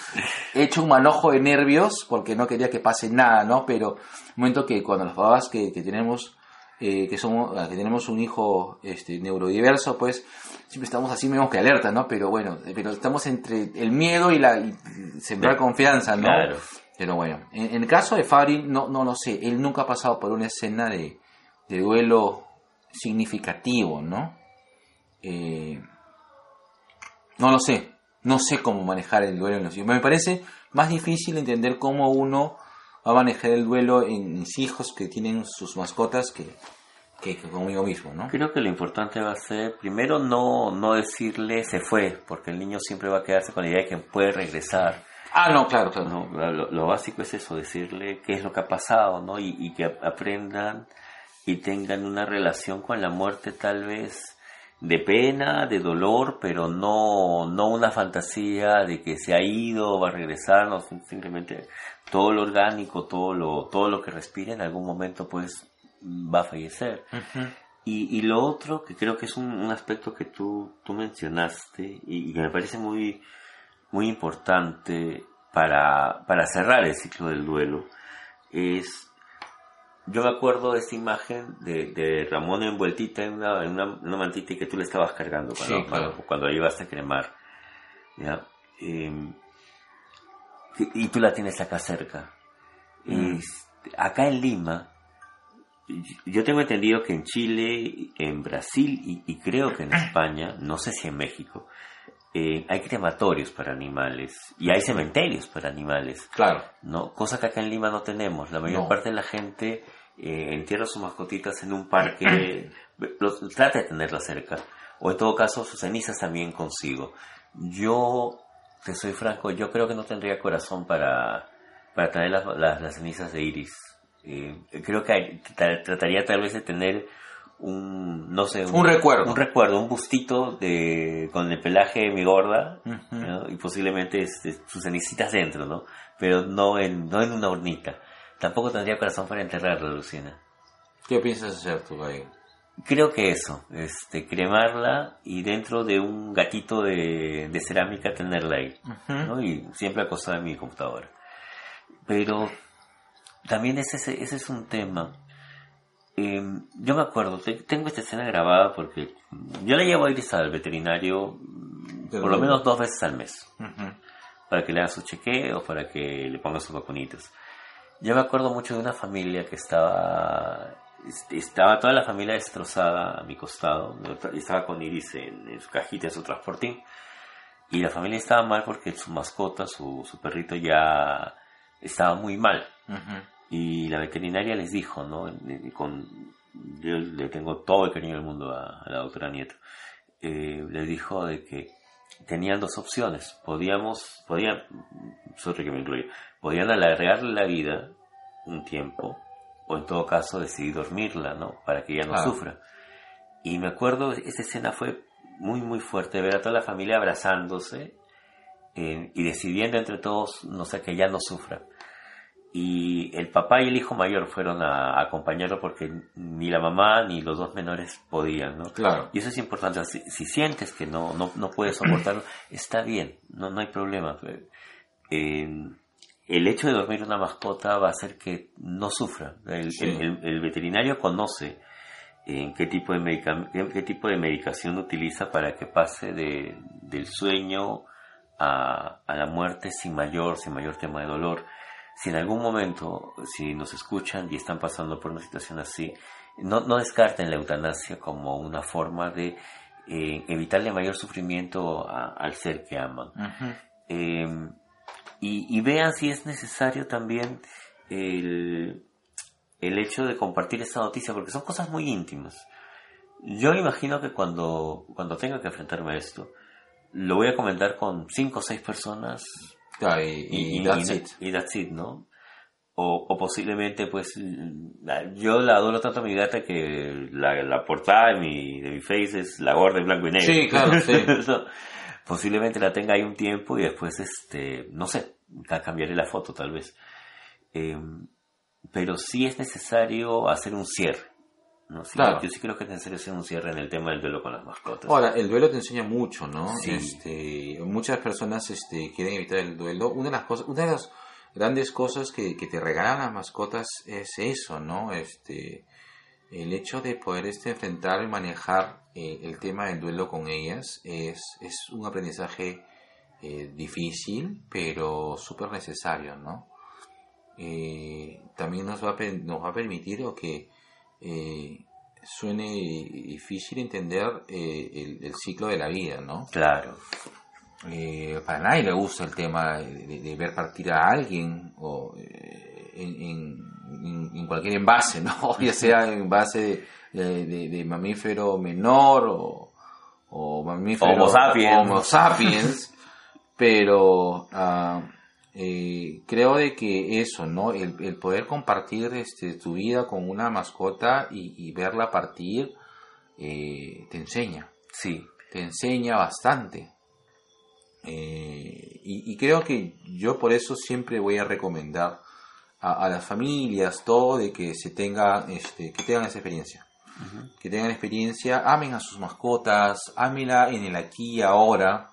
he hecho un manojo de nervios porque no quería que pase nada, ¿no? Pero un momento que cuando los papás que, que tenemos eh, que somos que tenemos un hijo este neurodiverso, pues siempre estamos así menos que alerta, ¿no? Pero bueno, eh, pero estamos entre el miedo y la y sembrar confianza, ¿no? Claro. Pero bueno, en, en el caso de Fabri, no, no lo sé, él nunca ha pasado por una escena de, de duelo significativo, ¿no? Eh, no lo sé, no sé cómo manejar el duelo en los hijos. Me parece más difícil entender cómo uno va a manejar el duelo en mis hijos que tienen sus mascotas que, que, que conmigo mismo, ¿no? Creo que lo importante va a ser, primero, no, no decirle se fue, porque el niño siempre va a quedarse con la idea de que puede regresar. Ah, no, claro, claro. ¿no? Lo, lo básico es eso, decirle qué es lo que ha pasado, ¿no? Y, y que aprendan y tengan una relación con la muerte tal vez de pena, de dolor, pero no, no una fantasía de que se ha ido, va a regresar, no, simplemente todo lo orgánico, todo lo, todo lo que respire en algún momento pues va a fallecer. y, y, lo otro, que creo que es un, un aspecto que tú, tú mencionaste y, y, que me parece muy, muy importante para, para cerrar el ciclo del duelo, es yo me acuerdo de esta imagen de, de Ramón envueltita en una, en una, una, mantita y que tú le estabas cargando cuando, sí, claro. cuando, cuando la llevaste a cremar. ¿ya? Eh, y tú la tienes acá cerca. Mm. acá en Lima, yo tengo entendido que en Chile, en Brasil y, y creo que en España, no sé si en México, eh, hay crematorios para animales y hay cementerios para animales. Claro. ¿no? Cosa que acá en Lima no tenemos. La mayor No. parte de la gente eh, entierra sus mascotitas en un parque, los, trata de tenerlas cerca. O en todo caso, sus cenizas también consigo. Yo, te soy franco, yo creo que no tendría corazón para, para traer las, las, las cenizas de Iris. Eh, creo que hay- tra- trataría tal vez de tener un, no sé, Un recuerdo. un recuerdo, un bustito de, con el pelaje de mi gorda, y posiblemente este, sus cenicitas dentro, ¿no? Pero no en, no en una hornita. Tampoco tendría corazón para enterrarla, Lucina. ¿Qué piensas hacer tú ahí? Creo que eso, este, cremarla y dentro de un gatito de, de cerámica tenerla ahí. ¿no? Y siempre acostada en mi computadora. Pero también ese, ese es un tema. Eh, yo me acuerdo, te- tengo esta escena grabada porque yo la llevo a Iris al veterinario mm, por lo menos dos veces al mes para que le haga sus chequeos, para que le ponga sus vacunitas. Yo me acuerdo mucho de una familia que estaba, estaba toda la familia destrozada a mi costado, estaba con Iris en, en su cajita, en su transportín, y la familia estaba mal porque su mascota, su, su perrito ya estaba muy mal. Y la veterinaria les dijo, ¿no? Con, yo le tengo todo el cariño del mundo a, a la doctora Nieto. Eh, les dijo de que tenían dos opciones. Podíamos, podían, sorry que me incluya, podían alargarle la vida un tiempo, o en todo caso decidir dormirla, ¿no? Para que ella no Claro. sufra. Y me acuerdo, esa escena fue muy, muy fuerte, ver a toda la familia abrazándose eh, y decidiendo entre todos, no sé, que ella no sufra. Y el papá y el hijo mayor fueron a, a acompañarlo porque ni la mamá ni los dos menores podían, ¿no? Claro. Y eso es importante. Si, si sientes que no, no, no puedes soportarlo, está bien, no, no hay problema. Eh, el hecho de dormir una mascota va a hacer que no sufra. El, Sí. el- el- el veterinario conoce en qué tipo de medica- qué, qué tipo de medicación utiliza para que pase de, del sueño a, a la muerte sin mayor, sin mayor tema de dolor. Si en algún momento, si nos escuchan y están pasando por una situación así, no, no descarten la eutanasia como una forma de eh, evitarle mayor sufrimiento a- al ser que aman. Eh, y, y vean si es necesario también el, el hecho de compartir esta noticia, porque son cosas muy íntimas. Yo imagino que cuando, cuando tenga que enfrentarme a esto, lo voy a comentar con cinco o seis personas Claro, y, y that's y- it. y that's it, ¿no? O, o posiblemente, pues, la- yo la adoro tanto a mi gata que la, la portada de mi, de mi face es la gorda en blanco y negro. Sí, claro, sí. Posiblemente la tenga ahí un tiempo y después, este, no sé, ca- cambiaré la foto tal vez. Eh, pero sí es necesario hacer un cierre. ¿No? Sí, Claro. Yo sí creo que es necesario hacer un cierre en el tema del duelo con las mascotas. Ahora, el duelo te enseña mucho, ¿no? Sí. Este, muchas personas este, quieren evitar el duelo. Una de las cosas, una de las grandes cosas que, que te regalan las mascotas es eso, ¿no? Este, el hecho de poder este, enfrentar y manejar eh, el tema del duelo con ellas es, es un aprendizaje eh, difícil, pero súper necesario, ¿no? Eh, también nos va, a, nos va a permitir o que eh, suene difícil entender eh, el, el ciclo de la vida, ¿no? Claro. Eh, para nadie le gusta el tema de, de- de ver partir a alguien o eh, en, en- en- cualquier envase, ¿no? Ya sea envase de, de- de mamífero menor o, o mamífero Homo sapiens. Homo sapiens, pero ah, Eh, creo de que eso, ¿no? El, el poder compartir este, tu vida con una mascota y, y verla partir eh, te enseña. Sí. Te enseña bastante. Eh, y, y creo que yo por eso siempre voy a recomendar a, a las familias, todo, de que se tenga, este, que tengan esa experiencia. Que tengan experiencia, amen a sus mascotas, ámenla en el aquí y ahora,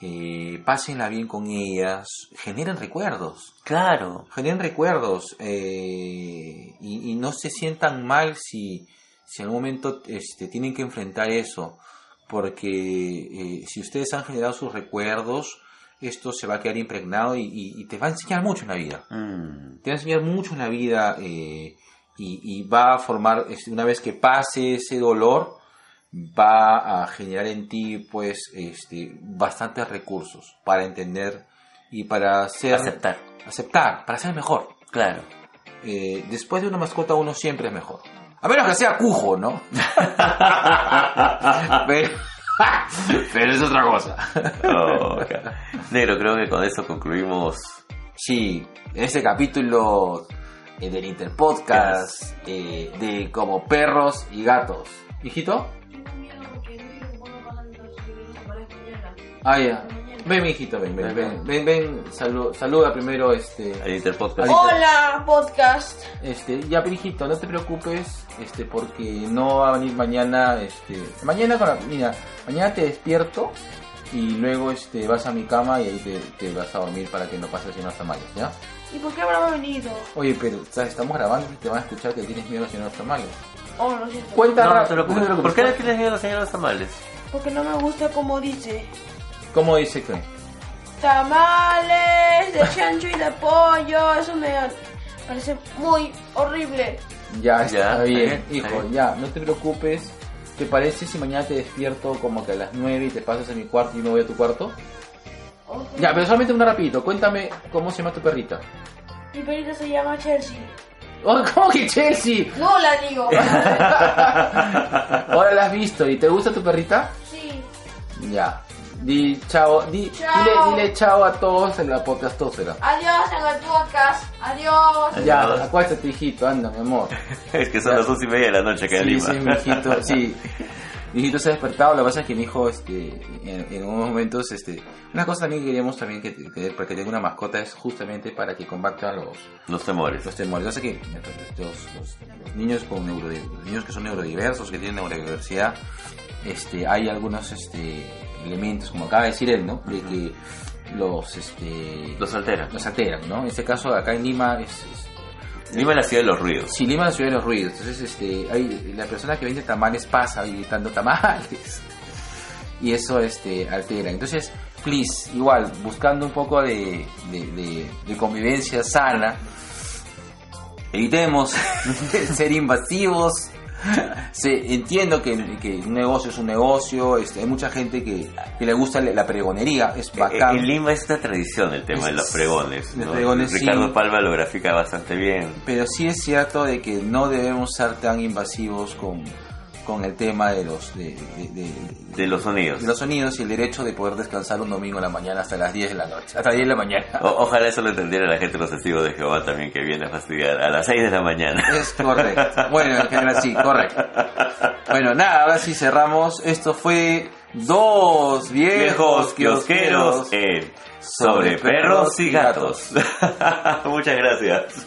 eh, pásenla bien con ellas, generen recuerdos. Claro. Generen recuerdos eh, y, y no se sientan mal si, si en algún momento este, tienen que enfrentar eso, porque eh, si ustedes han generado sus recuerdos, esto se va a quedar impregnado y, y- y te va a enseñar mucho en la vida. Mm. Te va a enseñar mucho en la vida eh, y, y va a formar, este, una vez que pase ese dolor, va a generar en ti pues este, bastantes recursos para entender y para ser... Aceptar. Aceptar, para ser mejor. Claro. Eh, después de una mascota uno siempre es mejor. A menos que sea cujo, ¿no? pero, pero es otra cosa. Oh, ok. Negro, creo que con eso concluimos. Sí, en este capítulo eh, del Interpodcast eh, de como perros y gatos. ¿Hijito? Ah, ya. Ven, mi hijito, ven, ven, ven, ven, ven, salu- saluda primero este... El Interpodcast. Hola, podcast. Este, ya, pero, hijito, no te preocupes, este, porque no va a venir mañana, este, mañana con la, mira, mañana te despierto y luego, este, vas a mi cama y ahí te, te vas a dormir para que no pases unas tamales, ¿ya? ¿Y por qué habrá venido? Oye, pero, ¿sabes? estamos grabando y te van a escuchar que tienes miedo a los tamales. Oh, lo siento. Cuenta No, no te preocupes. no te preocupes. ¿Por qué le tienes miedo a la señora de los tamales? Porque no me gusta como dice. ¿Cómo dice que? Tamales de chancho y de pollo. Eso me parece muy horrible. Ya, está Ya, bien, hijo, ya, no te preocupes. ¿Te parece si mañana te despierto como que a las 9 y te pasas a mi cuarto y no voy a tu cuarto? Ya, pero solamente un rapidito, cuéntame cómo se llama tu perrita. Mi perrita se llama Chelsea. Oh, ¿Cómo que Chelsea? No la digo. Ahora la has visto y te gusta tu perrita? sí. Ya. Di chao, di, Chao. Dile, dile chao a todos en la podcastósfera. Adiós en el podcast. Adiós. Ya, Adiós. acuéstate hijito, anda mi amor. Es que son las once y media de la noche acá en Sí, Lima. sí, mi hijito, sí. Mi hijito se ha despertado, lo que pasa es que mi hijo, este, en, en unos momentos, este, una cosa también que queríamos también que, que para que tenga una mascota es justamente para que combata los, Los temores. los temores. Yo sé que los, los- los niños con neurodi- los niños que son neurodiversos, que tienen neurodiversidad, este, hay algunos, este, elementos, como acaba de decir él, ¿no? De que los, este, Los alteran. los alteran, ¿no? En este caso, acá en Lima es, es- Lima es la ciudad de los ruidos. Sí, Lima es la ciudad de los ruidos. Entonces, este, hay, la persona que vende tamales pasa gritando tamales. Y eso este, altera. Entonces, please, igual, buscando un poco de, de, de- de convivencia sana, evitemos ser invasivos. Se, entiendo que, que un negocio es un negocio, este, hay mucha gente que, que le gusta la pregonería, es bacán. En Lima es una tradición el tema de los pregones. Los ¿no? pregones, sí. Ricardo Palma lo grafica bastante bien. Pero sí es cierto de que no debemos ser tan invasivos con, con el tema de los de, de- de- De los sonidos. de los sonidos y el derecho de poder descansar un domingo en la mañana hasta las 10 de la noche, hasta las 10 de la mañana. O- ojalá eso lo entendiera la gente los testigos de Jehová también que viene a fastidiar a las 6 de la mañana. Es correcto. Bueno, en general sí, correcto. Bueno, nada, ahora sí cerramos. Esto fue dos viejos Viejos kiosqueros kiosqueros en Sobre Perros y Gatos. Muchas gracias.